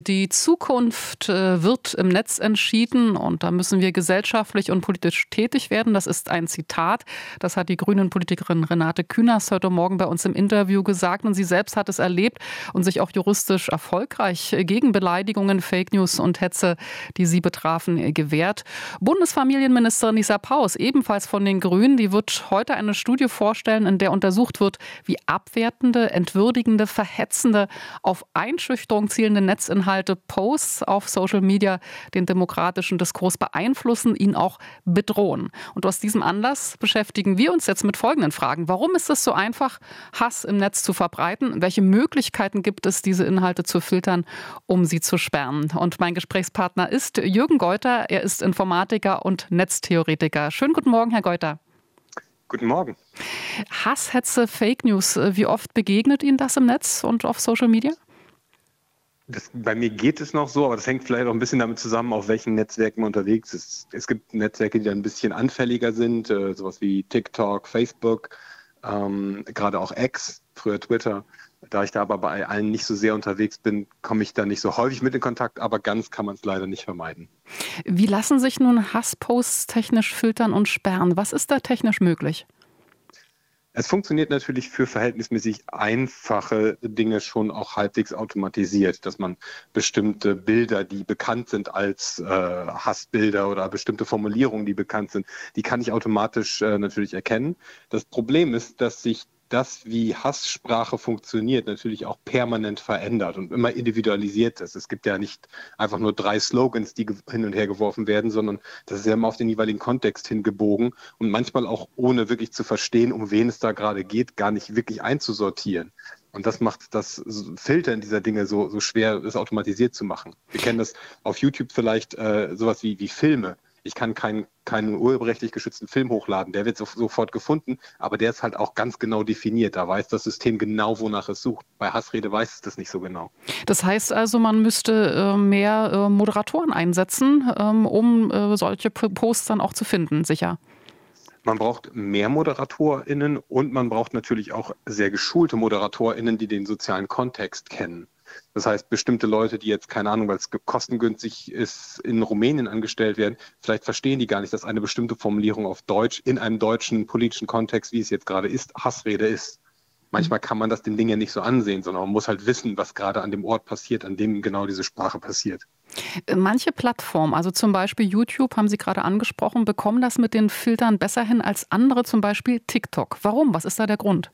Die Zukunft äh, wird im Netz entschieden und da müssen wir gesellschaftlich und politisch tätig werden. Das ist ein Zitat. Das hat die grünen Politikerin Renate Künast heute Morgen bei uns im Interview gesagt. Und sie selbst hat es erlebt und sich auch juristisch erfolgreich gegen Beleidigungen, Fake News und Hetze, die sie betrafen, gewehrt. Bundesfamilienministerin Lisa Paus, ebenfalls von den Grünen, die wird heute eine Studie vorstellen, in der untersucht wird, wie abwertende, entwürdigende, verhetzende, auf Einschüchterung zielende Netzinhalte Inhalte, Posts auf Social Media den demokratischen Diskurs beeinflussen, ihn auch bedrohen. Und aus diesem Anlass beschäftigen wir uns jetzt mit folgenden Fragen. Warum ist es so einfach, Hass im Netz zu verbreiten? Welche Möglichkeiten gibt es, diese Inhalte zu filtern, um sie zu sperren? Und mein Gesprächspartner ist Jürgen Geuter. Er ist Informatiker und Netztheoretiker. Schönen guten Morgen, Herr Geuter. Guten Morgen. Hass, Hetze, Fake News. Wie oft begegnet Ihnen das im Netz und auf Social Media? Das, bei mir geht es noch so, aber das hängt vielleicht auch ein bisschen damit zusammen, auf welchen Netzwerken man unterwegs ist. Es gibt Netzwerke, die dann ein bisschen anfälliger sind, äh, sowas wie TikTok, Facebook, ähm, gerade auch X, früher Twitter. Da ich da aber bei allen nicht so sehr unterwegs bin, komme ich da nicht so häufig mit in Kontakt, aber ganz kann man es leider nicht vermeiden. Wie lassen sich nun Hassposts technisch filtern und sperren? Was ist da technisch möglich? Es funktioniert natürlich für verhältnismäßig einfache Dinge schon auch halbwegs automatisiert, dass man bestimmte Bilder, die bekannt sind als äh, Hassbilder oder bestimmte Formulierungen, die bekannt sind, die kann ich automatisch äh, natürlich erkennen. Das Problem ist, dass sich das, wie Hasssprache funktioniert, natürlich auch permanent verändert und immer individualisiert ist. Es gibt ja nicht einfach nur drei Slogans, die hin und her geworfen werden, sondern das ist ja immer auf den jeweiligen Kontext hingebogen und manchmal auch ohne wirklich zu verstehen, um wen es da gerade geht, gar nicht wirklich einzusortieren. Und das macht das Filtern dieser Dinge so, so schwer, das automatisiert zu machen. Wir kennen das auf YouTube vielleicht äh, sowas wie, wie Filme ich kann keinen, keinen urheberrechtlich geschützten Film hochladen. Der wird so, sofort gefunden, aber der ist halt auch ganz genau definiert. Da weiß das System genau, wonach es sucht. Bei Hassrede weiß es das nicht so genau. Das heißt also, man müsste äh, mehr äh, Moderatoren einsetzen, ähm, um äh, solche Posts dann auch zu finden, sicher. Man braucht mehr ModeratorInnen und man braucht natürlich auch sehr geschulte ModeratorInnen, die den sozialen Kontext kennen. Das heißt, bestimmte Leute, die jetzt, keine Ahnung, weil es kostengünstig ist, in Rumänien angestellt werden, vielleicht verstehen die gar nicht, dass eine bestimmte Formulierung auf Deutsch in einem deutschen politischen Kontext, wie es jetzt gerade ist, Hassrede ist. Manchmal kann man das den Dingen ja nicht so ansehen, sondern man muss halt wissen, was gerade an dem Ort passiert, an dem genau diese Sprache passiert. Manche Plattformen, also zum Beispiel YouTube, haben Sie gerade angesprochen, bekommen das mit den Filtern besser hin als andere, zum Beispiel TikTok. Warum? Was ist da der Grund?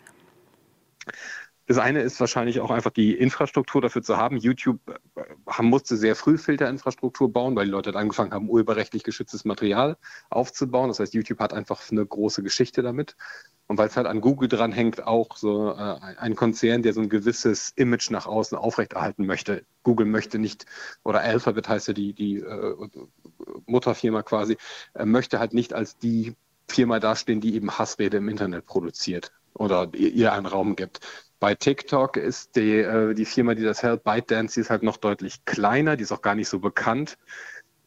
Das eine ist wahrscheinlich auch einfach die Infrastruktur dafür zu haben. YouTube äh, musste sehr früh Filterinfrastruktur bauen, weil die Leute dann angefangen haben, urheberrechtlich geschütztes Material aufzubauen. Das heißt, YouTube hat einfach eine große Geschichte damit. Und weil es halt an Google dranhängt, auch so äh, ein Konzern, der so ein gewisses Image nach außen aufrechterhalten möchte. Google möchte nicht, oder Alphabet heißt ja die, die äh, Mutterfirma quasi, äh, möchte halt nicht als die Firma dastehen, die eben Hassrede im Internet produziert oder ihr einen Raum gibt. Bei TikTok ist die, äh, die Firma, die das hält, ByteDance, die ist halt noch deutlich kleiner, die ist auch gar nicht so bekannt.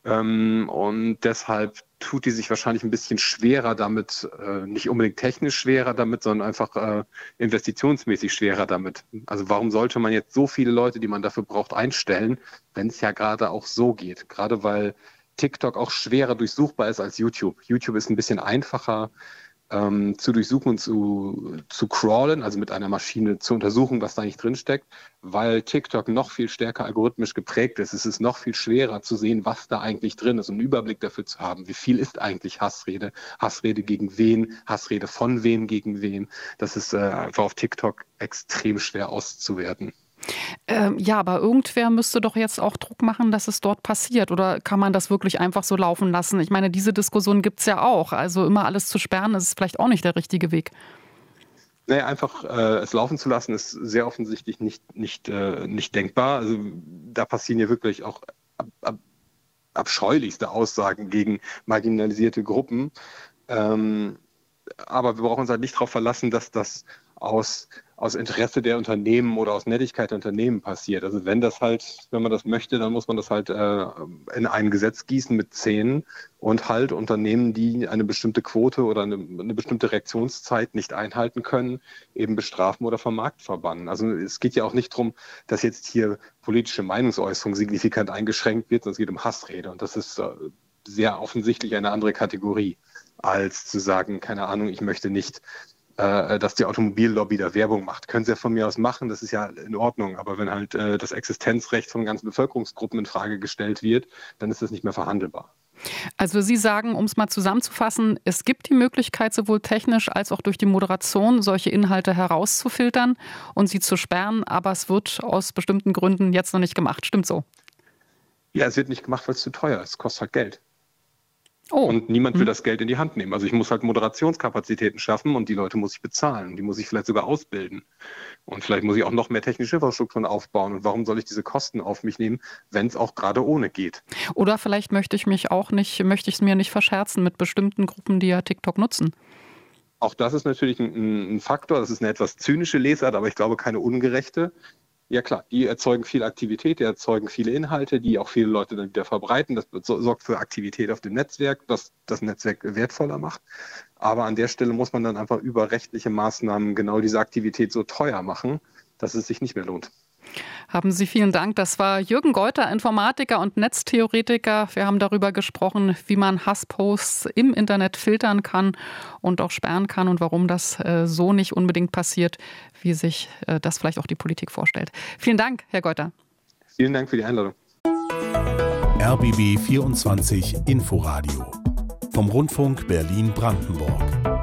Ähm, und deshalb tut die sich wahrscheinlich ein bisschen schwerer damit, äh, nicht unbedingt technisch schwerer damit, sondern einfach äh, investitionsmäßig schwerer damit. Also warum sollte man jetzt so viele Leute, die man dafür braucht, einstellen, wenn es ja gerade auch so geht? Gerade weil TikTok auch schwerer durchsuchbar ist als YouTube. YouTube ist ein bisschen einfacher ähm, zu durchsuchen und zu, zu crawlen, also mit einer Maschine zu untersuchen, was da nicht drinsteckt, weil TikTok noch viel stärker algorithmisch geprägt ist. Es ist noch viel schwerer zu sehen, was da eigentlich drin ist und einen Überblick dafür zu haben, wie viel ist eigentlich Hassrede, Hassrede gegen wen, Hassrede von wem gegen wen. Das ist äh, einfach auf TikTok extrem schwer auszuwerten. Ähm, ja, aber irgendwer müsste doch jetzt auch Druck machen, dass es dort passiert. Oder kann man das wirklich einfach so laufen lassen? Ich meine, diese Diskussion gibt es ja auch. Also immer alles zu sperren, ist vielleicht auch nicht der richtige Weg. Nee, einfach äh, es laufen zu lassen, ist sehr offensichtlich nicht, nicht, äh, nicht denkbar. Also da passieren ja wirklich auch ab, ab, abscheulichste Aussagen gegen marginalisierte Gruppen. Ähm, aber wir brauchen uns halt nicht darauf verlassen, dass das aus aus Interesse der Unternehmen oder aus Nettigkeit der Unternehmen passiert. Also wenn das halt, wenn man das möchte, dann muss man das halt äh, in ein Gesetz gießen mit Zähnen und halt Unternehmen, die eine bestimmte Quote oder eine, eine, bestimmte Reaktionszeit nicht einhalten können, eben bestrafen oder vom Markt verbannen. Also es geht ja auch nicht darum, dass jetzt hier politische Meinungsäußerung signifikant eingeschränkt wird, sondern es geht um Hassrede. Und das ist äh, sehr offensichtlich eine andere Kategorie, als zu sagen, keine Ahnung, ich möchte nicht äh, dass die Automobillobby da Werbung macht. Können sie ja von mir aus machen, das ist ja in Ordnung. Aber wenn halt äh, das Existenzrecht von ganzen Bevölkerungsgruppen in Frage gestellt wird, dann ist das nicht mehr verhandelbar. Also Sie sagen, um es mal zusammenzufassen, es gibt die Möglichkeit, sowohl technisch als auch durch die Moderation solche Inhalte herauszufiltern und sie zu sperren, aber es wird aus bestimmten Gründen jetzt noch nicht gemacht. Stimmt so? Ja, es wird nicht gemacht, weil es zu teuer ist. Es kostet halt Geld. Oh. Und niemand will hm. das Geld in die Hand nehmen. Also ich muss halt Moderationskapazitäten schaffen und die Leute muss ich bezahlen. Die muss ich vielleicht sogar ausbilden. Und vielleicht muss ich auch noch mehr technische Infrastrukturen aufbauen. Und warum soll ich diese Kosten auf mich nehmen, wenn es auch gerade ohne geht? Oder vielleicht möchte ich mich auch nicht, möchte ich es mir nicht verscherzen mit bestimmten Gruppen, die ja TikTok nutzen. Auch das ist natürlich ein, ein Faktor. Das ist eine etwas zynische Lesart, aber ich glaube keine ungerechte. Ja klar, die erzeugen viel Aktivität, die erzeugen viele Inhalte, die auch viele Leute dann wieder verbreiten. Das sorgt für Aktivität auf dem Netzwerk, was das Netzwerk wertvoller macht. Aber an der Stelle muss man dann einfach über rechtliche Maßnahmen genau diese Aktivität so teuer machen, dass es sich nicht mehr lohnt. Haben Sie vielen Dank. Das war Jürgen Geuter, Informatiker und Netztheoretiker. Wir haben darüber gesprochen, wie man Hassposts im Internet filtern kann und auch sperren kann und warum das äh, so nicht unbedingt passiert, wie sich äh, das vielleicht auch die Politik vorstellt. Vielen Dank, Herr Geuter. Vielen Dank für die Einladung. RBB 24 Inforadio vom Rundfunk Berlin-Brandenburg.